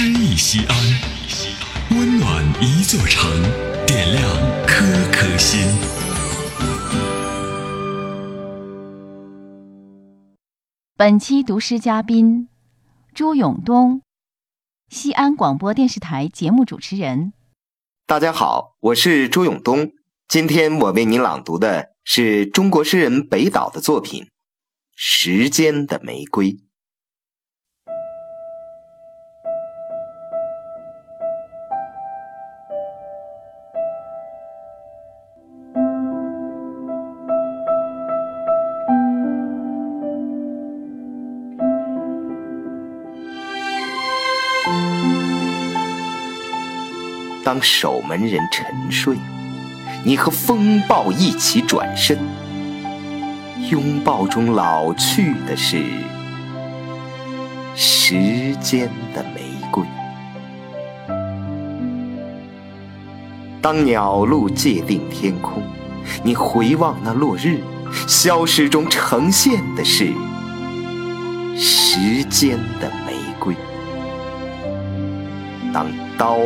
诗意西安，温暖一座城，点亮颗颗心。本期读诗嘉宾朱永东，西安广播电视台节目主持人。大家好，我是朱永东。今天我为您朗读的是中国诗人北岛的作品《时间的玫瑰》。当守门人沉睡，你和风暴一起转身，拥抱中老去的是时间的玫瑰。当鸟路界定天空，你回望那落日，消失中呈现的是时间的玫瑰。当刀。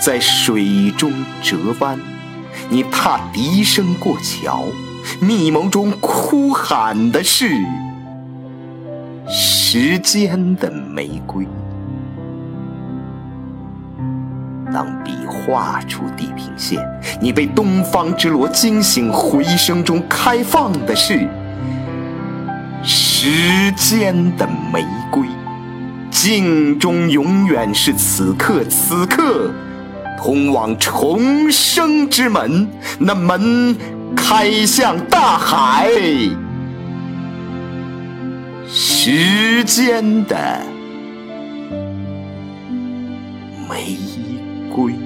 在水中折弯，你踏笛声过桥，密谋中哭喊的是时间的玫瑰。当笔画出地平线，你被东方之锣惊醒，回声中开放的是时间的玫瑰。镜中永远是此刻，此刻。通往重生之门，那门开向大海，时间的玫瑰。